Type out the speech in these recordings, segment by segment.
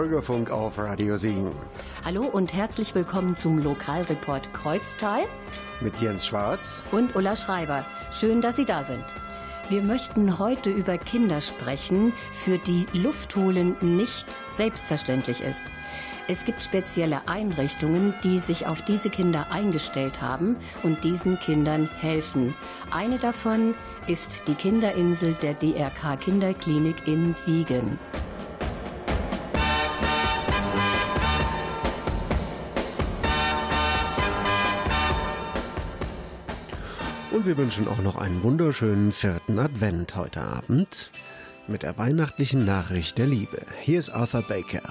Bürgerfunk auf Radio Siegen. Hallo und herzlich willkommen zum Lokalreport Kreuztal mit Jens Schwarz und Ulla Schreiber. Schön, dass Sie da sind. Wir möchten heute über Kinder sprechen, für die Luftholen nicht selbstverständlich ist. Es gibt spezielle Einrichtungen, die sich auf diese Kinder eingestellt haben und diesen Kindern helfen. Eine davon ist die Kinderinsel der DRK Kinderklinik in Siegen. Und wir wünschen auch noch einen wunderschönen vierten Advent heute Abend mit der weihnachtlichen Nachricht der Liebe. Hier ist Arthur Baker.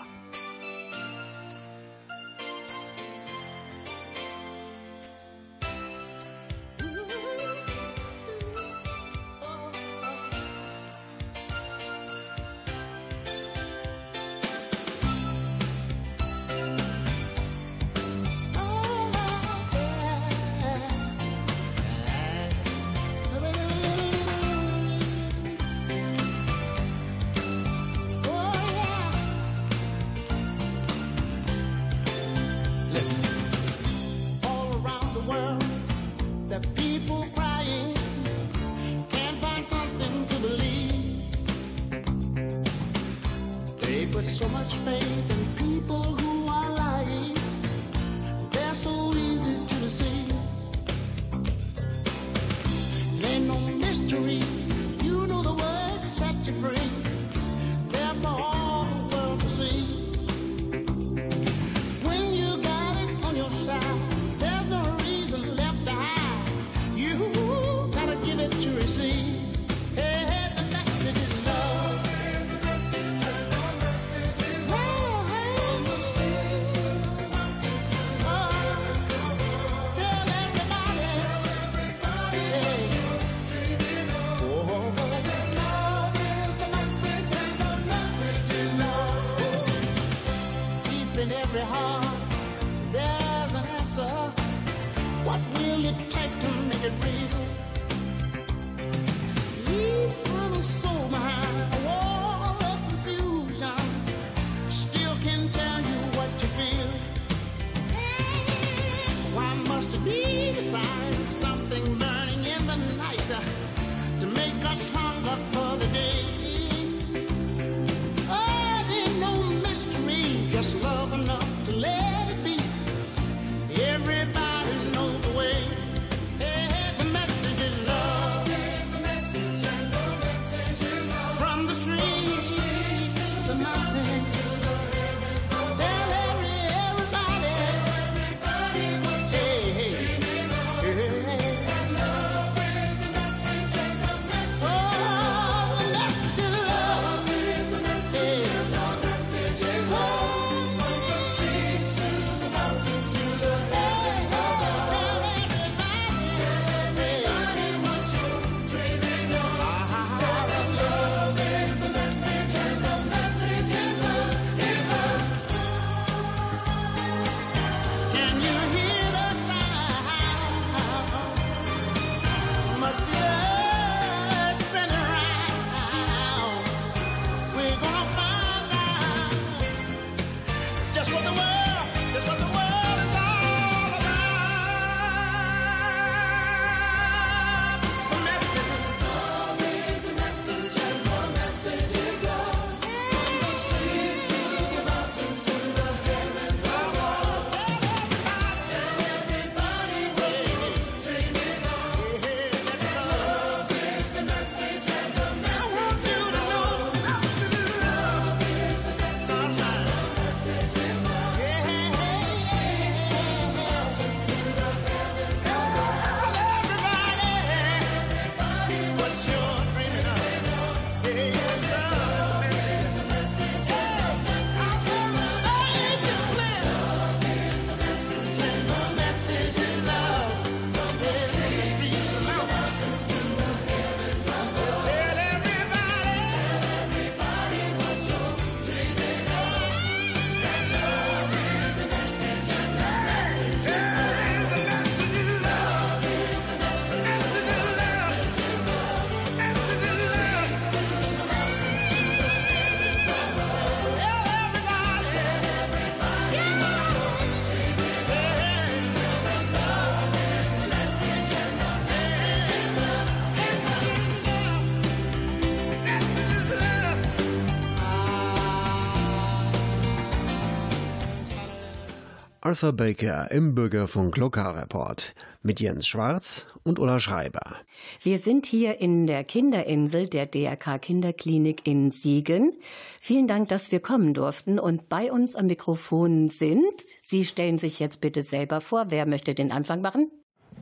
Arthur Baker im Bürgerfunk Lokalreport mit Jens Schwarz und Ulla Schreiber. Wir sind hier in der Kinderinsel der DRK Kinderklinik in Siegen. Vielen Dank, dass wir kommen durften und bei uns am Mikrofon sind. Sie stellen sich jetzt bitte selber vor. Wer möchte den Anfang machen?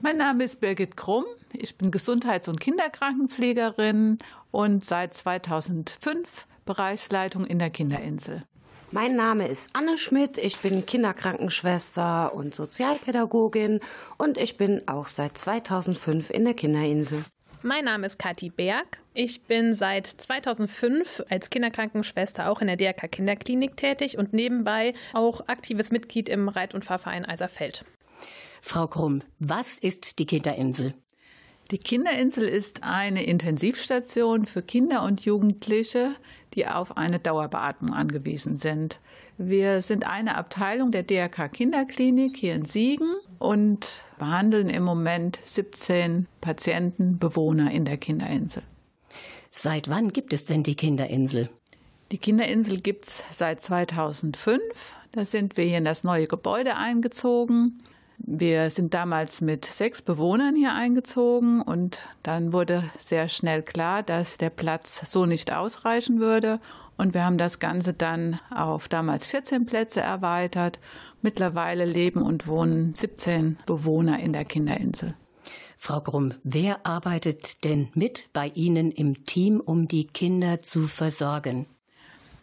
Mein Name ist Birgit Krumm. Ich bin Gesundheits- und Kinderkrankenpflegerin und seit 2005 Bereichsleitung in der Kinderinsel. Mein Name ist Anne Schmidt, ich bin Kinderkrankenschwester und Sozialpädagogin und ich bin auch seit 2005 in der Kinderinsel. Mein Name ist Kathi Berg. Ich bin seit 2005 als Kinderkrankenschwester auch in der DRK Kinderklinik tätig und nebenbei auch aktives Mitglied im Reit- und Fahrverein Eiserfeld. Frau Krumm, was ist die Kinderinsel? Die Kinderinsel ist eine Intensivstation für Kinder und Jugendliche, die auf eine Dauerbeatmung angewiesen sind. Wir sind eine Abteilung der DRK Kinderklinik hier in Siegen und behandeln im Moment 17 Patienten, Bewohner in der Kinderinsel. Seit wann gibt es denn die Kinderinsel? Die Kinderinsel gibt es seit 2005. Da sind wir hier in das neue Gebäude eingezogen. Wir sind damals mit sechs Bewohnern hier eingezogen und dann wurde sehr schnell klar, dass der Platz so nicht ausreichen würde. Und wir haben das Ganze dann auf damals 14 Plätze erweitert. Mittlerweile leben und wohnen 17 Bewohner in der Kinderinsel. Frau Grumm, wer arbeitet denn mit bei Ihnen im Team, um die Kinder zu versorgen?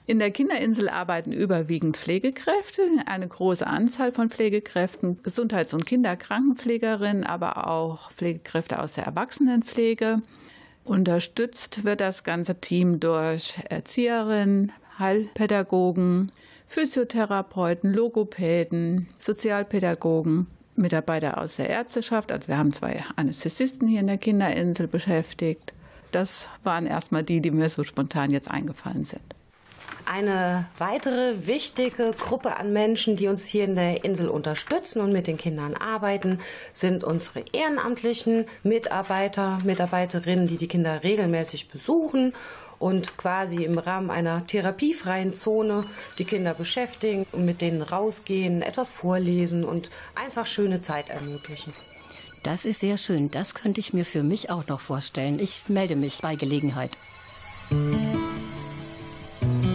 In der Kinderinsel arbeiten überwiegend Pflegekräfte, eine große Anzahl von Pflegekräften, Gesundheits- und Kinderkrankenpflegerinnen, aber auch Pflegekräfte aus der Erwachsenenpflege. Unterstützt wird das ganze Team durch Erzieherinnen, Heilpädagogen, Physiotherapeuten, Logopäden, Sozialpädagogen, Mitarbeiter aus der Ärzteschaft. Also wir haben zwei Anästhesisten hier in der Kinderinsel beschäftigt. Das waren erstmal die, die mir so spontan jetzt eingefallen sind. Eine weitere wichtige Gruppe an Menschen, die uns hier in der Insel unterstützen und mit den Kindern arbeiten, sind unsere ehrenamtlichen Mitarbeiter, Mitarbeiterinnen, die die Kinder regelmäßig besuchen und quasi im Rahmen einer therapiefreien Zone die Kinder beschäftigen und mit denen rausgehen, etwas vorlesen und einfach schöne Zeit ermöglichen. Das ist sehr schön. Das könnte ich mir für mich auch noch vorstellen. Ich melde mich bei Gelegenheit. need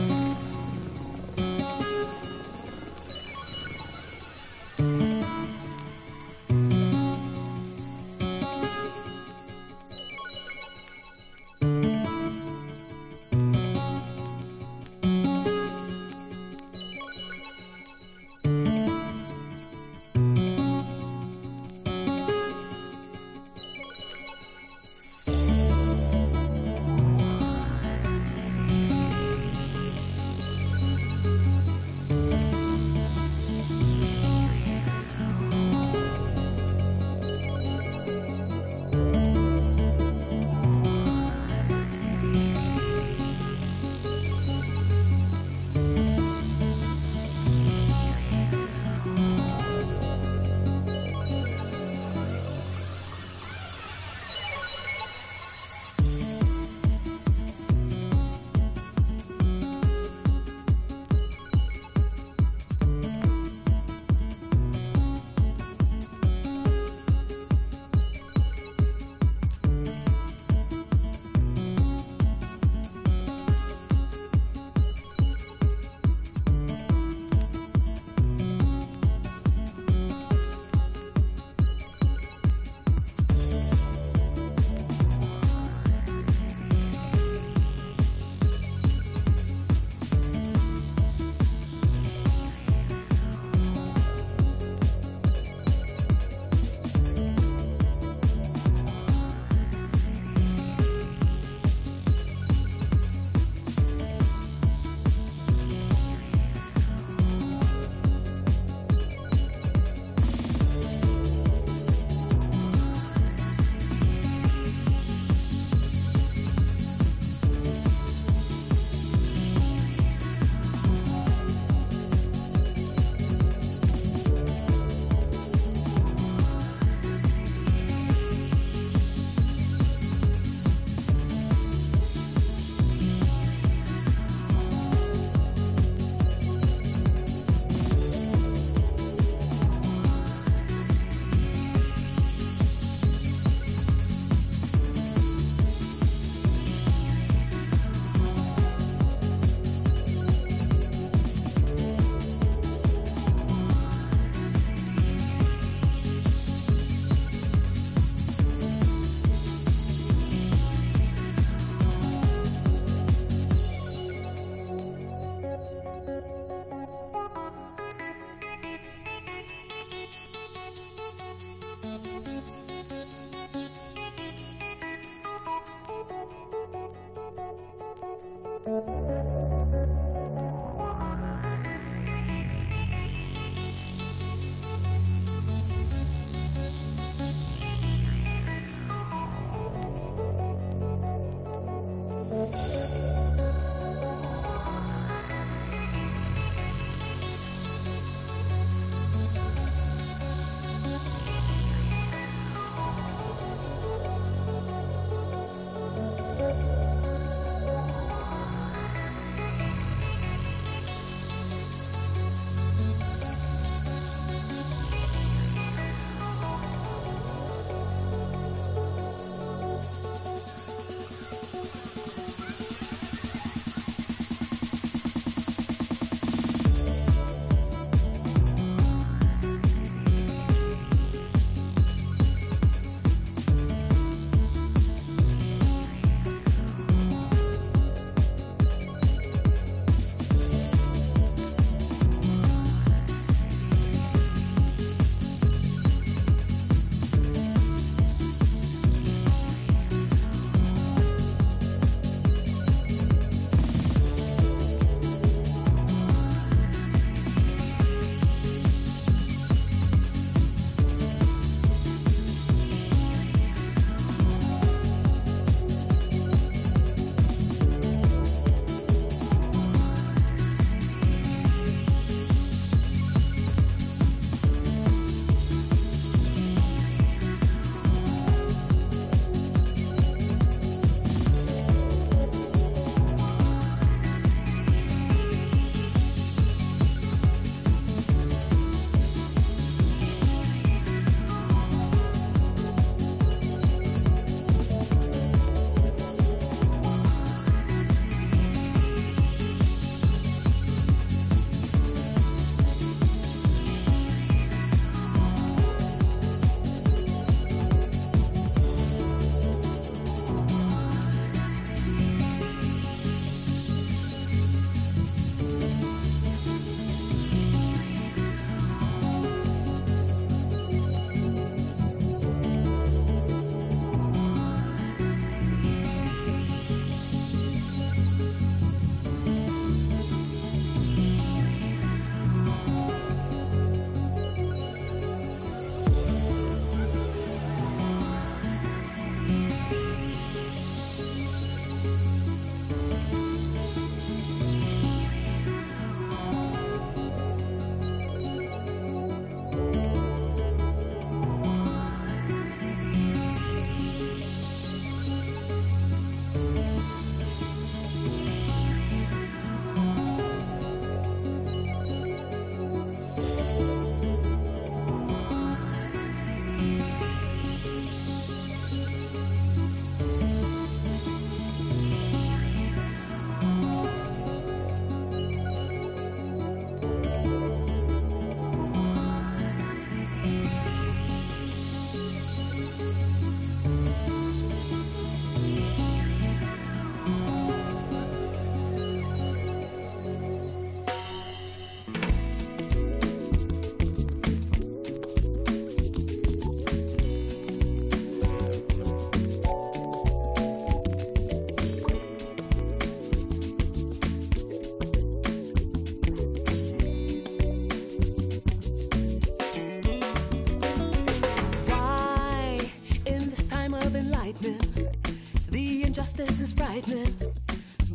this is frightening.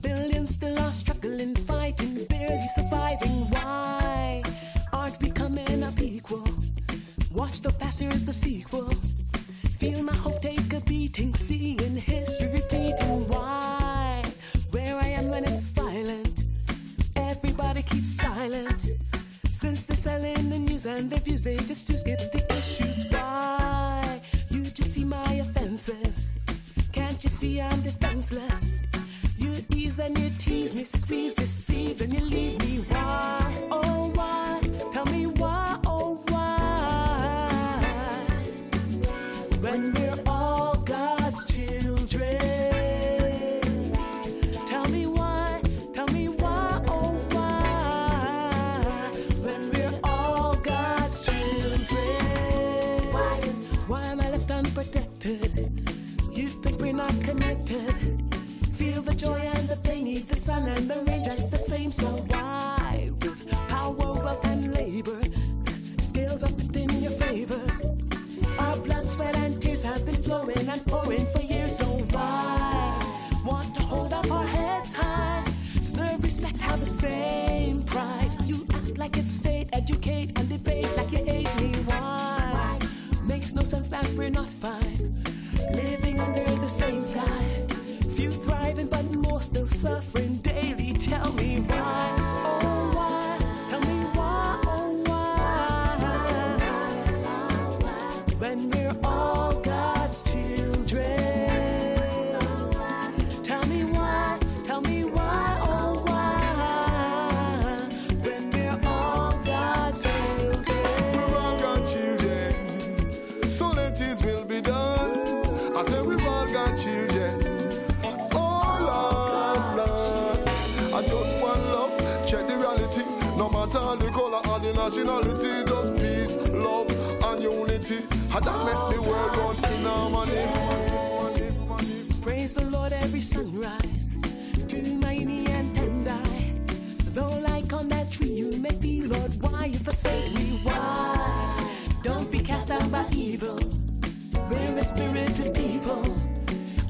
Billions still are struggling, fighting, barely surviving. Why aren't we coming up equal? Watch the past, here is the sequel. That make the world run in harmony. Praise the Lord every sunrise, to mighty and tender. Though like on that tree you may feel, Lord, why you forsake me? Why? Don't be cast down by evil. We're a spirited people.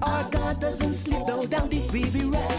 Our God doesn't sleep, though down deep we be wrestling,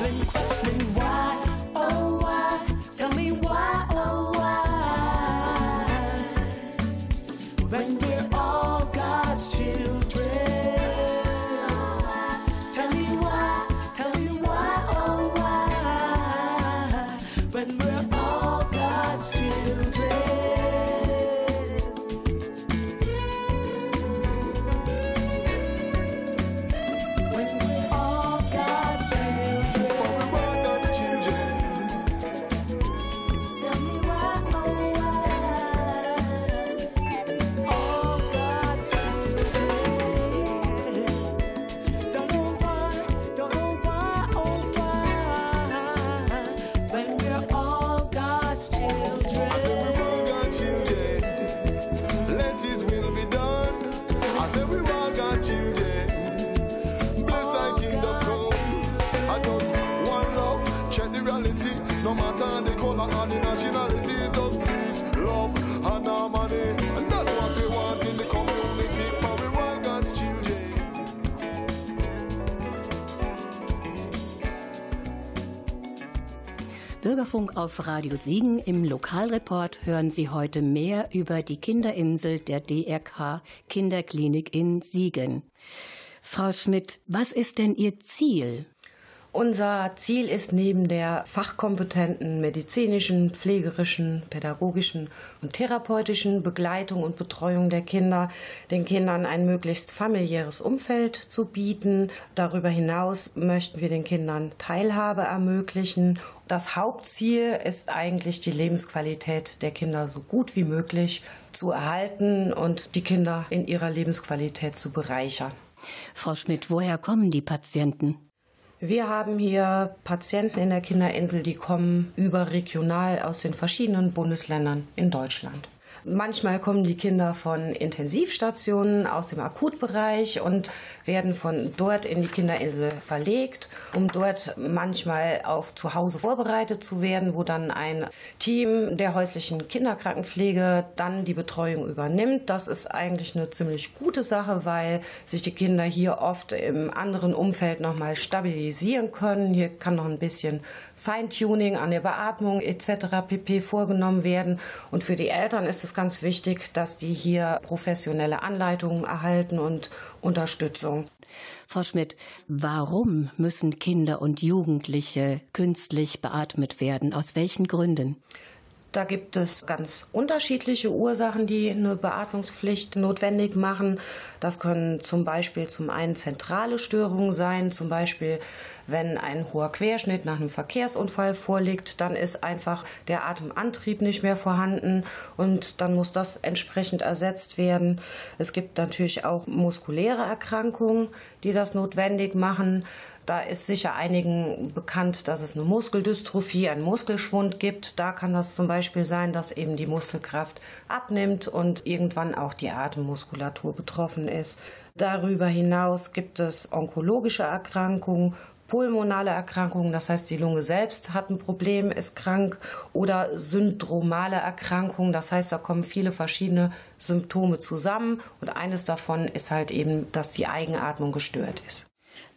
Bürgerfunk auf Radio Siegen. Im Lokalreport hören Sie heute mehr über die Kinderinsel der DRK Kinderklinik in Siegen. Frau Schmidt, was ist denn Ihr Ziel? Unser Ziel ist neben der fachkompetenten medizinischen, pflegerischen, pädagogischen und therapeutischen Begleitung und Betreuung der Kinder, den Kindern ein möglichst familiäres Umfeld zu bieten. Darüber hinaus möchten wir den Kindern Teilhabe ermöglichen. Das Hauptziel ist eigentlich die Lebensqualität der Kinder so gut wie möglich zu erhalten und die Kinder in ihrer Lebensqualität zu bereichern. Frau Schmidt, woher kommen die Patienten? Wir haben hier Patienten in der Kinderinsel, die kommen überregional aus den verschiedenen Bundesländern in Deutschland. Manchmal kommen die Kinder von Intensivstationen aus dem Akutbereich und werden von dort in die Kinderinsel verlegt, um dort manchmal auf zu Hause vorbereitet zu werden, wo dann ein Team der häuslichen Kinderkrankenpflege dann die Betreuung übernimmt. Das ist eigentlich eine ziemlich gute Sache, weil sich die Kinder hier oft im anderen Umfeld nochmal stabilisieren können. Hier kann noch ein bisschen Feintuning an der Beatmung etc. pp. vorgenommen werden. Und für die Eltern ist es ganz wichtig, dass die hier professionelle Anleitungen erhalten und Unterstützung. Frau Schmidt, warum müssen Kinder und Jugendliche künstlich beatmet werden? Aus welchen Gründen? Da gibt es ganz unterschiedliche Ursachen, die eine Beatmungspflicht notwendig machen. Das können zum Beispiel zum einen zentrale Störungen sein, zum Beispiel wenn ein hoher Querschnitt nach einem Verkehrsunfall vorliegt, dann ist einfach der Atemantrieb nicht mehr vorhanden und dann muss das entsprechend ersetzt werden. Es gibt natürlich auch muskuläre Erkrankungen, die das notwendig machen. Da ist sicher einigen bekannt, dass es eine Muskeldystrophie, einen Muskelschwund gibt. Da kann das zum Beispiel sein, dass eben die Muskelkraft abnimmt und irgendwann auch die Atemmuskulatur betroffen ist. Darüber hinaus gibt es onkologische Erkrankungen, pulmonale Erkrankungen, das heißt die Lunge selbst hat ein Problem, ist krank oder syndromale Erkrankungen, das heißt da kommen viele verschiedene Symptome zusammen und eines davon ist halt eben, dass die Eigenatmung gestört ist.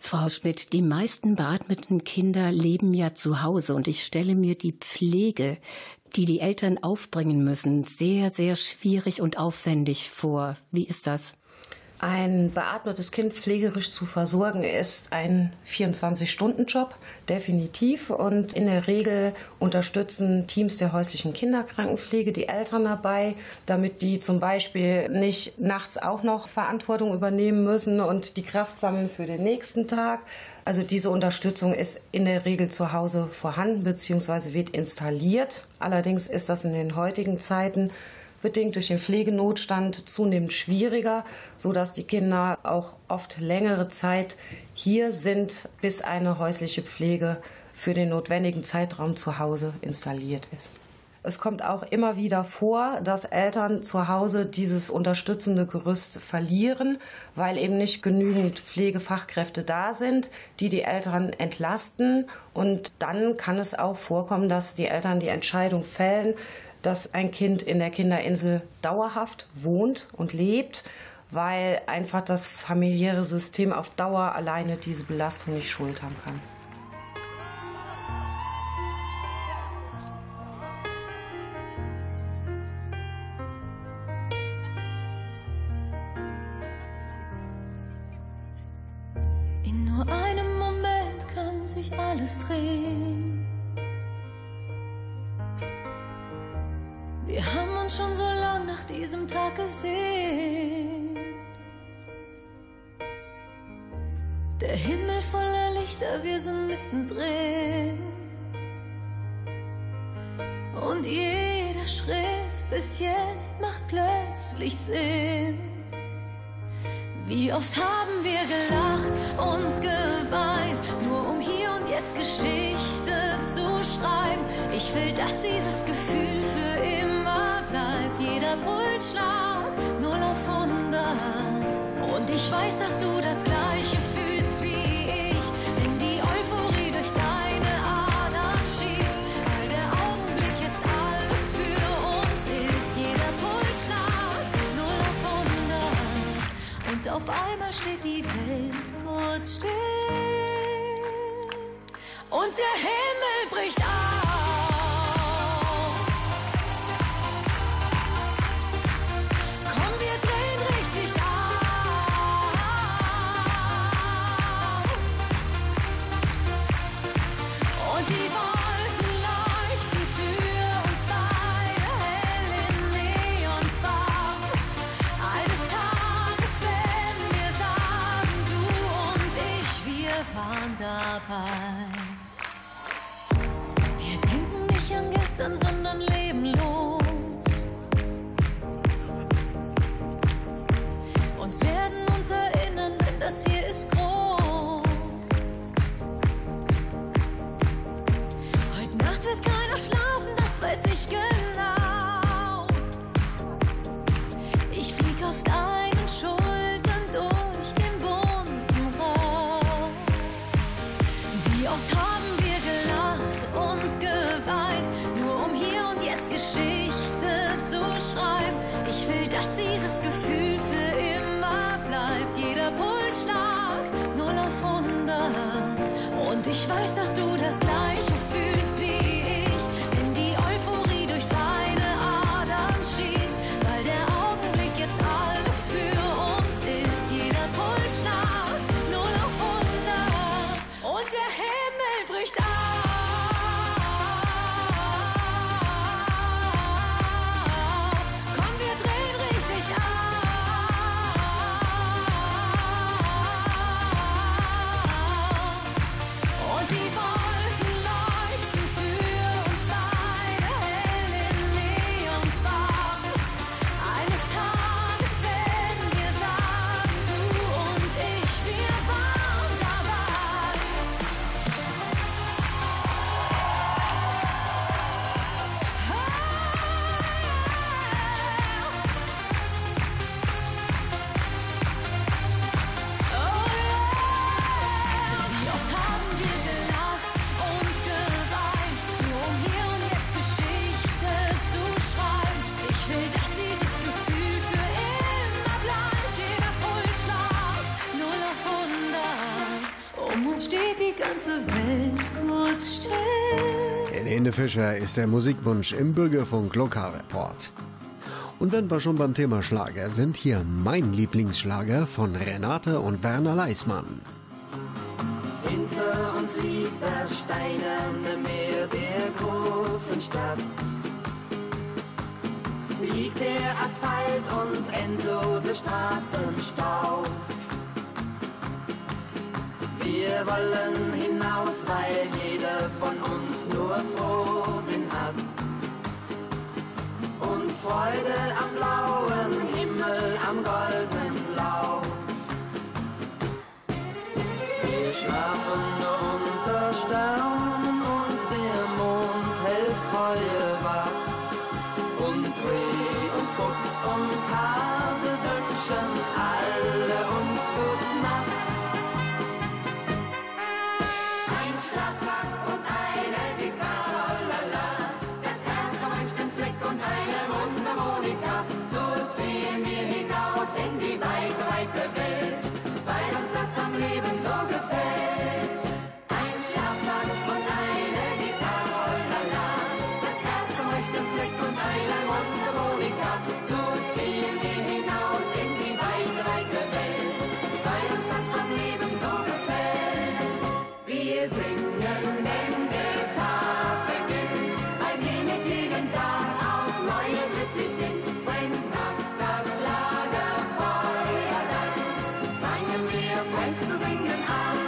Frau Schmidt, die meisten beatmeten Kinder leben ja zu Hause und ich stelle mir die Pflege, die die Eltern aufbringen müssen, sehr, sehr schwierig und aufwendig vor. Wie ist das? Ein beatmetes Kind pflegerisch zu versorgen ist ein 24-Stunden-Job, definitiv. Und in der Regel unterstützen Teams der häuslichen Kinderkrankenpflege die Eltern dabei, damit die zum Beispiel nicht nachts auch noch Verantwortung übernehmen müssen und die Kraft sammeln für den nächsten Tag. Also diese Unterstützung ist in der Regel zu Hause vorhanden bzw. wird installiert. Allerdings ist das in den heutigen Zeiten bedingt durch den Pflegenotstand zunehmend schwieriger, so dass die Kinder auch oft längere Zeit hier sind, bis eine häusliche Pflege für den notwendigen Zeitraum zu Hause installiert ist. Es kommt auch immer wieder vor, dass Eltern zu Hause dieses unterstützende Gerüst verlieren, weil eben nicht genügend Pflegefachkräfte da sind, die die Eltern entlasten. Und dann kann es auch vorkommen, dass die Eltern die Entscheidung fällen, dass ein Kind in der Kinderinsel dauerhaft wohnt und lebt, weil einfach das familiäre System auf Dauer alleine diese Belastung nicht schultern kann. Der Himmel voller Lichter, wir sind mittendrin. Und jeder Schritt bis jetzt macht plötzlich Sinn. Wie oft haben wir gelacht und geweint, nur um hier und jetzt Geschichte zu schreiben. Ich will, dass dieses Gefühl für immer bleibt. Jeder Pulsschlag 0 auf 100. Und ich weiß, dass du das auf einmal steht die Welt kurz still. Und der Himmel bricht auf. Dabei. Wir denken nicht an gestern, sondern leben ganze Welt kurz still. Helene Fischer ist der Musikwunsch im Bürgerfunk Lokalreport. Und wenn wir schon beim Thema Schlager sind, hier mein Lieblingsschlager von Renate und Werner Leismann. Hinter uns liegt das steinerne Meer der großen Stadt. Liegt der Asphalt und endlose Straßenstau. Wir wollen hinaus, weil jeder von uns nur Frohsinn hat. Und Freude am blauen Himmel, am goldenen Laub. Wir schlafen unter Sternen erst recht zu singen an.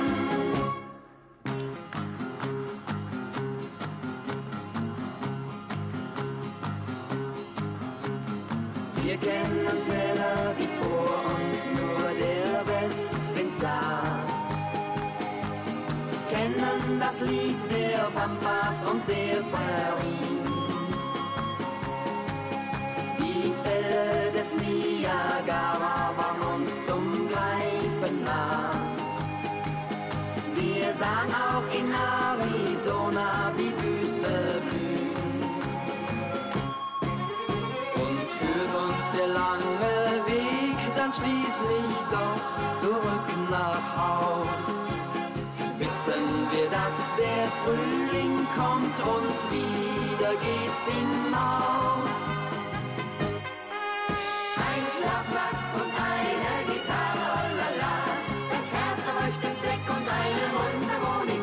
Wir kennen Teller wie vor uns nur der Westwind sah kennen das Lied der Pampas und der Prairie. Die Fälle des Niagara Sahen auch in Arizona die Wüste blühen. Und führt uns der lange Weg dann schließlich doch zurück nach Haus wissen wir, dass der Frühling kommt und wieder geht's hinaus.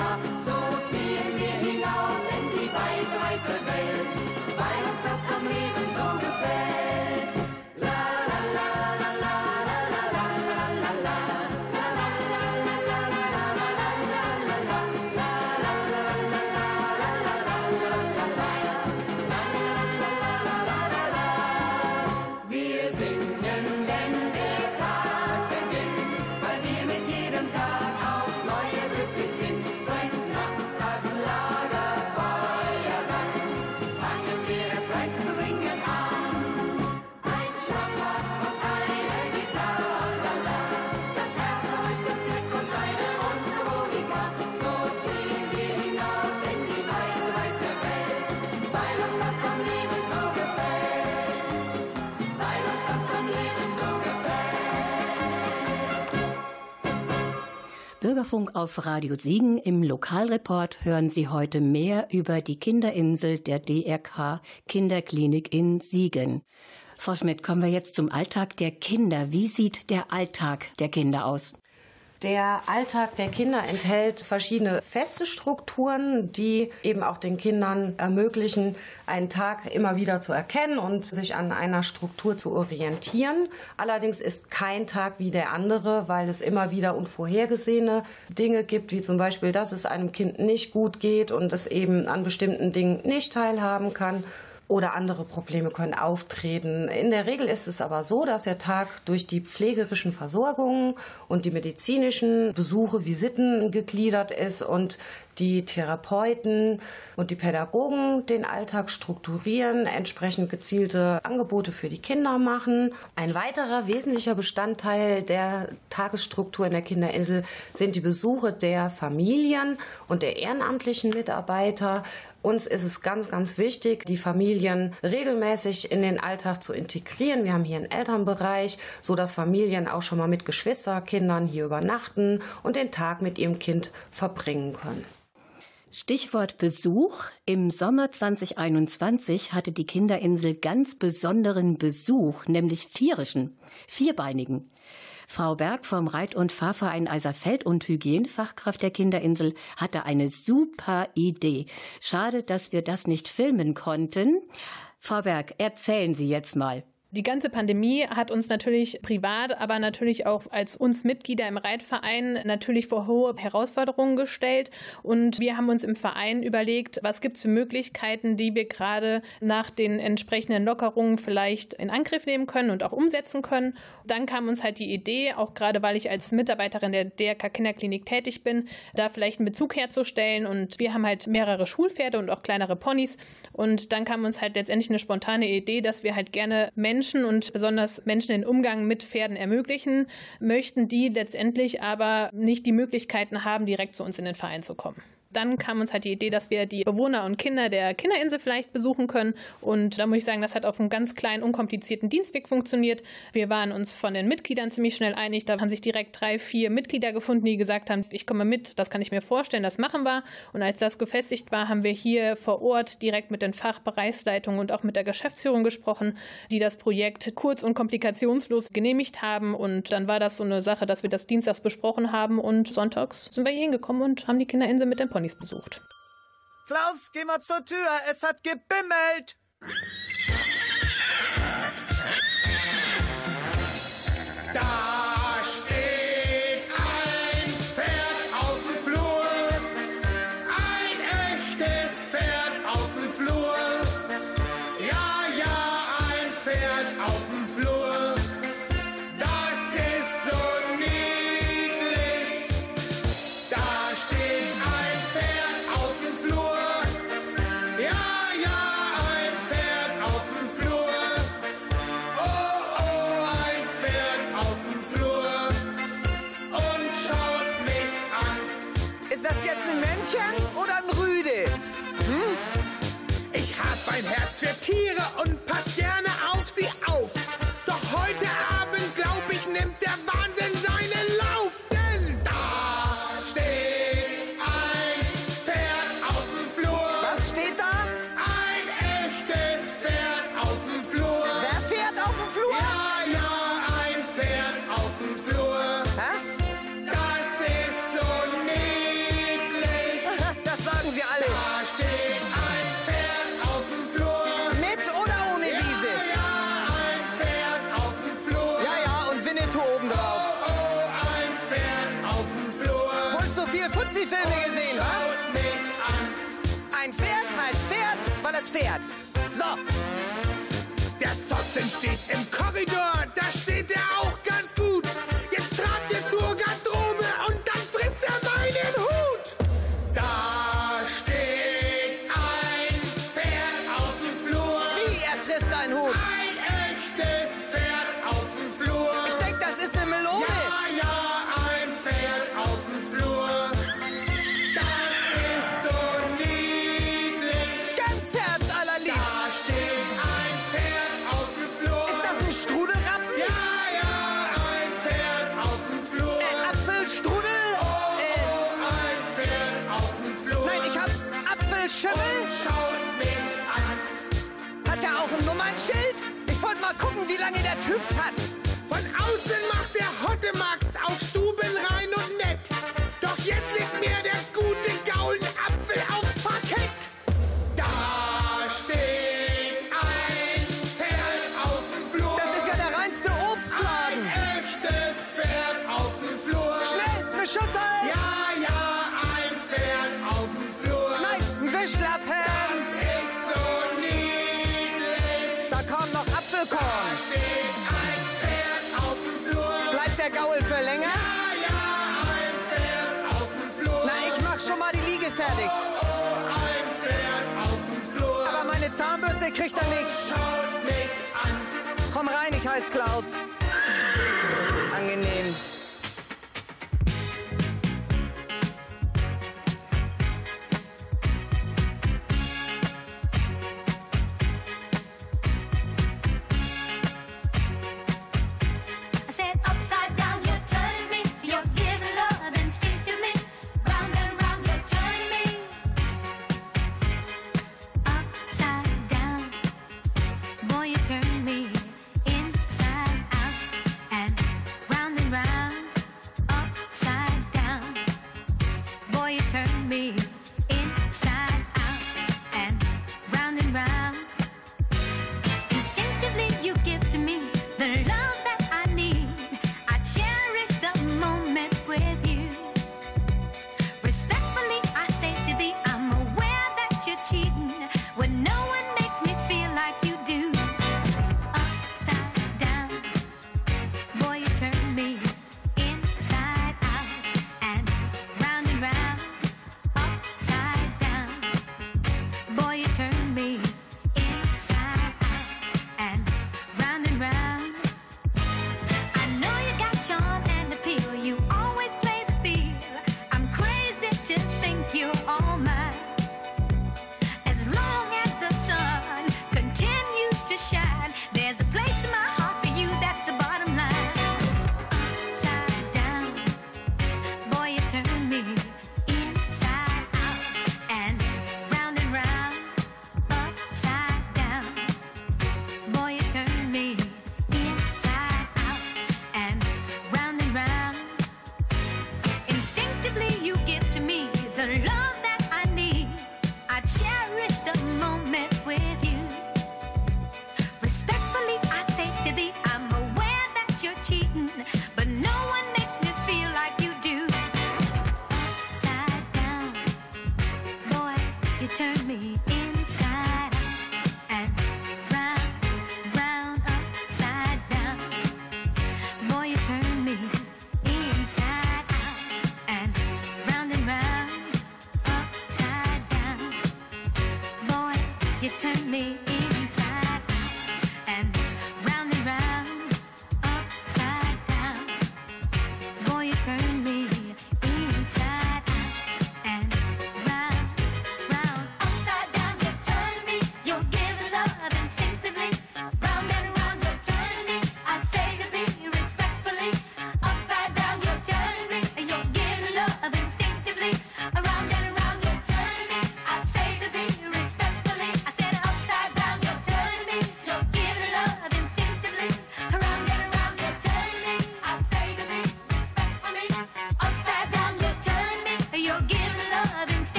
Mundharmonika. So ziehen wir hinaus in die weite, weite Welt, Bürgerfunk auf Radio Siegen. Im Lokalreport hören Sie heute mehr über die Kinderinsel der DRK Kinderklinik in Siegen. Frau Schmidt, kommen wir jetzt zum Alltag der Kinder. Wie sieht der Alltag der Kinder aus? Der Alltag der Kinder enthält verschiedene feste Strukturen, die eben auch den Kindern ermöglichen, einen Tag immer wieder zu erkennen und sich an einer Struktur zu orientieren. Allerdings ist kein Tag wie der andere, weil es immer wieder unvorhergesehene Dinge gibt, wie zum Beispiel, dass es einem Kind nicht gut geht und es eben an bestimmten Dingen nicht teilhaben kann oder andere Probleme können auftreten. In der Regel ist es aber so, dass der Tag durch die pflegerischen Versorgungen und die medizinischen Besuche, Visiten gegliedert ist und die Therapeuten und die Pädagogen den Alltag strukturieren, entsprechend gezielte Angebote für die Kinder machen. Ein weiterer wesentlicher Bestandteil der Tagesstruktur in der Kinderinsel sind die Besuche der Familien und der ehrenamtlichen Mitarbeiter. Uns ist es ganz, ganz wichtig, die Familien regelmäßig in den Alltag zu integrieren. Wir haben hier einen Elternbereich, so dass Familien auch schon mal mit Geschwisterkindern hier übernachten und den Tag mit ihrem Kind verbringen können. Stichwort Besuch. Im Sommer 2021 hatte die Kinderinsel ganz besonderen Besuch, nämlich tierischen, vierbeinigen. Frau Berg vom Reit- und Fahrverein Eiserfeld und Hygienefachkraft der Kinderinsel hatte eine super Idee. Schade, dass wir das nicht filmen konnten. Frau Berg, erzählen Sie jetzt mal. Die ganze Pandemie hat uns natürlich privat, aber natürlich auch als uns Mitglieder im Reitverein natürlich vor hohe Herausforderungen gestellt. Und wir haben uns im Verein überlegt, was gibt es für Möglichkeiten, die wir gerade nach den entsprechenden Lockerungen vielleicht in Angriff nehmen können und auch umsetzen können. Dann kam uns halt die Idee, auch gerade weil ich als Mitarbeiterin der DRK Kinderklinik tätig bin, da vielleicht einen Bezug herzustellen. Und wir haben halt mehrere Schulpferde und auch kleinere Ponys. Und dann kam uns halt letztendlich eine spontane Idee, dass wir halt gerne Menschen Menschen und besonders Menschen den Umgang mit Pferden ermöglichen möchten, die letztendlich aber nicht die Möglichkeiten haben, direkt zu uns in den Verein zu kommen dann kam uns halt die Idee, dass wir die Bewohner und Kinder der Kinderinsel vielleicht besuchen können. Und da muss ich sagen, das hat auf einem ganz kleinen, unkomplizierten Dienstweg funktioniert. Wir waren uns von den Mitgliedern ziemlich schnell einig. Da haben sich direkt drei, vier Mitglieder gefunden, die gesagt haben, ich komme mit, das kann ich mir vorstellen, das machen wir. Und als das gefestigt war, haben wir hier vor Ort direkt mit den Fachbereichsleitungen und auch mit der Geschäftsführung gesprochen, die das Projekt kurz und komplikationslos genehmigt haben. Und dann war das so eine Sache, dass wir das dienstags besprochen haben und sonntags sind wir hier hingekommen und haben die Kinderinsel mit den Ponys besucht. Klaus, geh mal zur Tür, es hat gebimmelt. Da Ich hab ein Herz für Tiere und steht im fertig. Ein Pferd auf dem Flur. Aber meine Zahnbürste kriegt er nicht. Schaut mich an. Komm rein, ich heiß Klaus. Angenehm.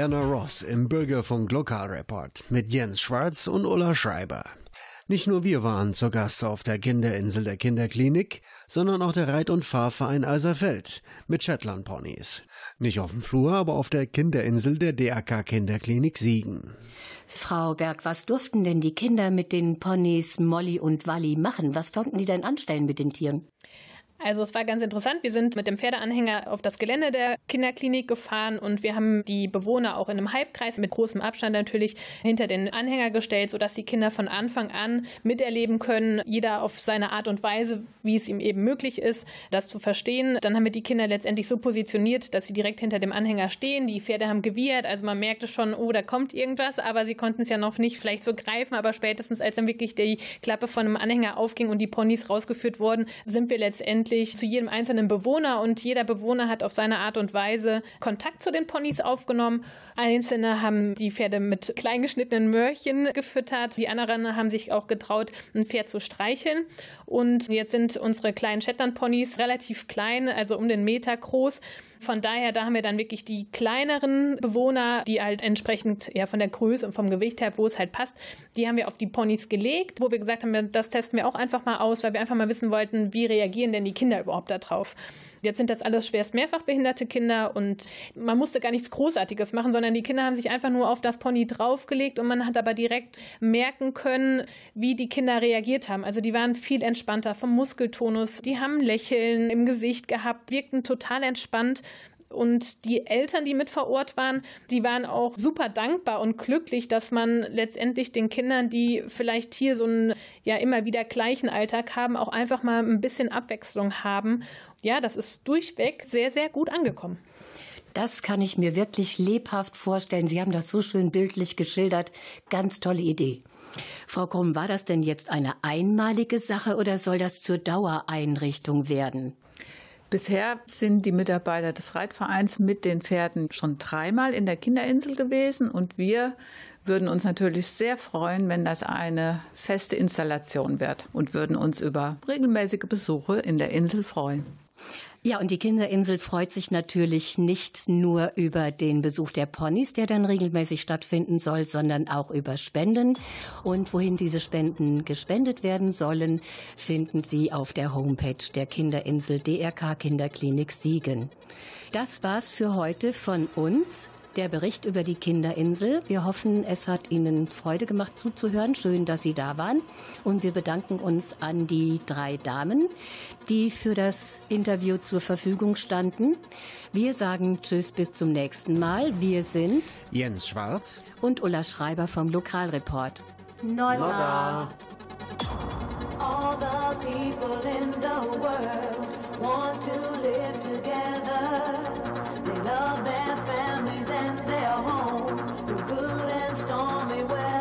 Diana Ross im Bürgerfunk Lokalreport mit Jens Schwarz und Ulla Schreiber. Nicht nur wir waren zu Gast auf der Kinderinsel der Kinderklinik, sondern auch der Reit- und Fahrverein Eiserfeld mit Shetland-Ponys. Nicht auf dem Flur, aber auf der Kinderinsel der DAK Kinderklinik Siegen. Frau Berg, was durften denn die Kinder mit den Ponys Molly und Wally machen? Was konnten die denn anstellen mit den Tieren? Also es war ganz interessant. Wir sind mit dem Pferdeanhänger auf das Gelände der Kinderklinik gefahren und wir haben die Bewohner auch in einem Halbkreis mit großem Abstand natürlich hinter den Anhänger gestellt, sodass die Kinder von Anfang an miterleben können, jeder auf seine Art und Weise, wie es ihm eben möglich ist, das zu verstehen. Dann haben wir die Kinder letztendlich so positioniert, dass sie direkt hinter dem Anhänger stehen. Die Pferde haben gewirrt, also man merkte schon, oh, da kommt irgendwas, aber sie konnten es ja noch nicht vielleicht so greifen, aber spätestens als dann wirklich die Klappe von einem Anhänger aufging und die Ponys rausgeführt wurden, sind wir letztendlich letztendlich zu jedem einzelnen Bewohner und jeder Bewohner hat auf seine Art und Weise Kontakt zu den Ponys aufgenommen. Einzelne haben die Pferde mit kleingeschnittenen Möhrchen gefüttert, die anderen haben sich auch getraut, ein Pferd zu streicheln. Und jetzt sind unsere kleinen Shetland-Ponys relativ klein, also um den Meter groß. Von daher, da haben wir dann wirklich die kleineren Bewohner, die halt entsprechend ja von der Größe und vom Gewicht her, wo es halt passt, die haben wir auf die Ponys gelegt, wo wir gesagt haben, das testen wir auch einfach mal aus, weil wir einfach mal wissen wollten, wie reagieren denn die Kinder überhaupt darauf. Jetzt sind das alles schwerst mehrfach behinderte Kinder und man musste gar nichts Großartiges machen, sondern die Kinder haben sich einfach nur auf das Pony draufgelegt und man hat aber direkt merken können, wie die Kinder reagiert haben. Also die waren viel entspannter vom Muskeltonus, die haben Lächeln im Gesicht gehabt, wirkten total entspannt. Und die Eltern, die mit vor Ort waren, die waren auch super dankbar und glücklich, dass man letztendlich den Kindern, die vielleicht hier so einen ja immer wieder gleichen Alltag haben, auch einfach mal ein bisschen Abwechslung haben. Ja, das ist durchweg sehr, sehr gut angekommen. Das kann ich mir wirklich lebhaft vorstellen. Sie haben das so schön bildlich geschildert. Ganz tolle Idee. Frau Krumm, war das denn jetzt eine einmalige Sache oder soll das zur Dauereinrichtung werden? Bisher sind die Mitarbeiter des Reitvereins mit den Pferden schon dreimal in der Kinderinsel gewesen und wir würden uns natürlich sehr freuen, wenn das eine feste Installation wird und würden uns über regelmäßige Besuche in der Insel freuen. Ja, und die Kinderinsel freut sich natürlich nicht nur über den Besuch der Ponys, der dann regelmäßig stattfinden soll, sondern auch über Spenden. Und wohin diese Spenden gespendet werden sollen, finden Sie auf der Homepage der Kinderinsel DRK Kinderklinik Siegen. Das war's für heute von uns der Bericht über die Kinderinsel. Wir hoffen, es hat Ihnen Freude gemacht zuzuhören. Schön, dass Sie da waren. Und wir bedanken uns an die drei Damen, die für das Interview zur Verfügung standen. Wir sagen Tschüss bis zum nächsten Mal. Wir sind Jens Schwarz und Ulla Schreiber vom Lokalreport. Nora. All the people in the world want to live together. They love their families and their homes through good and stormy weather.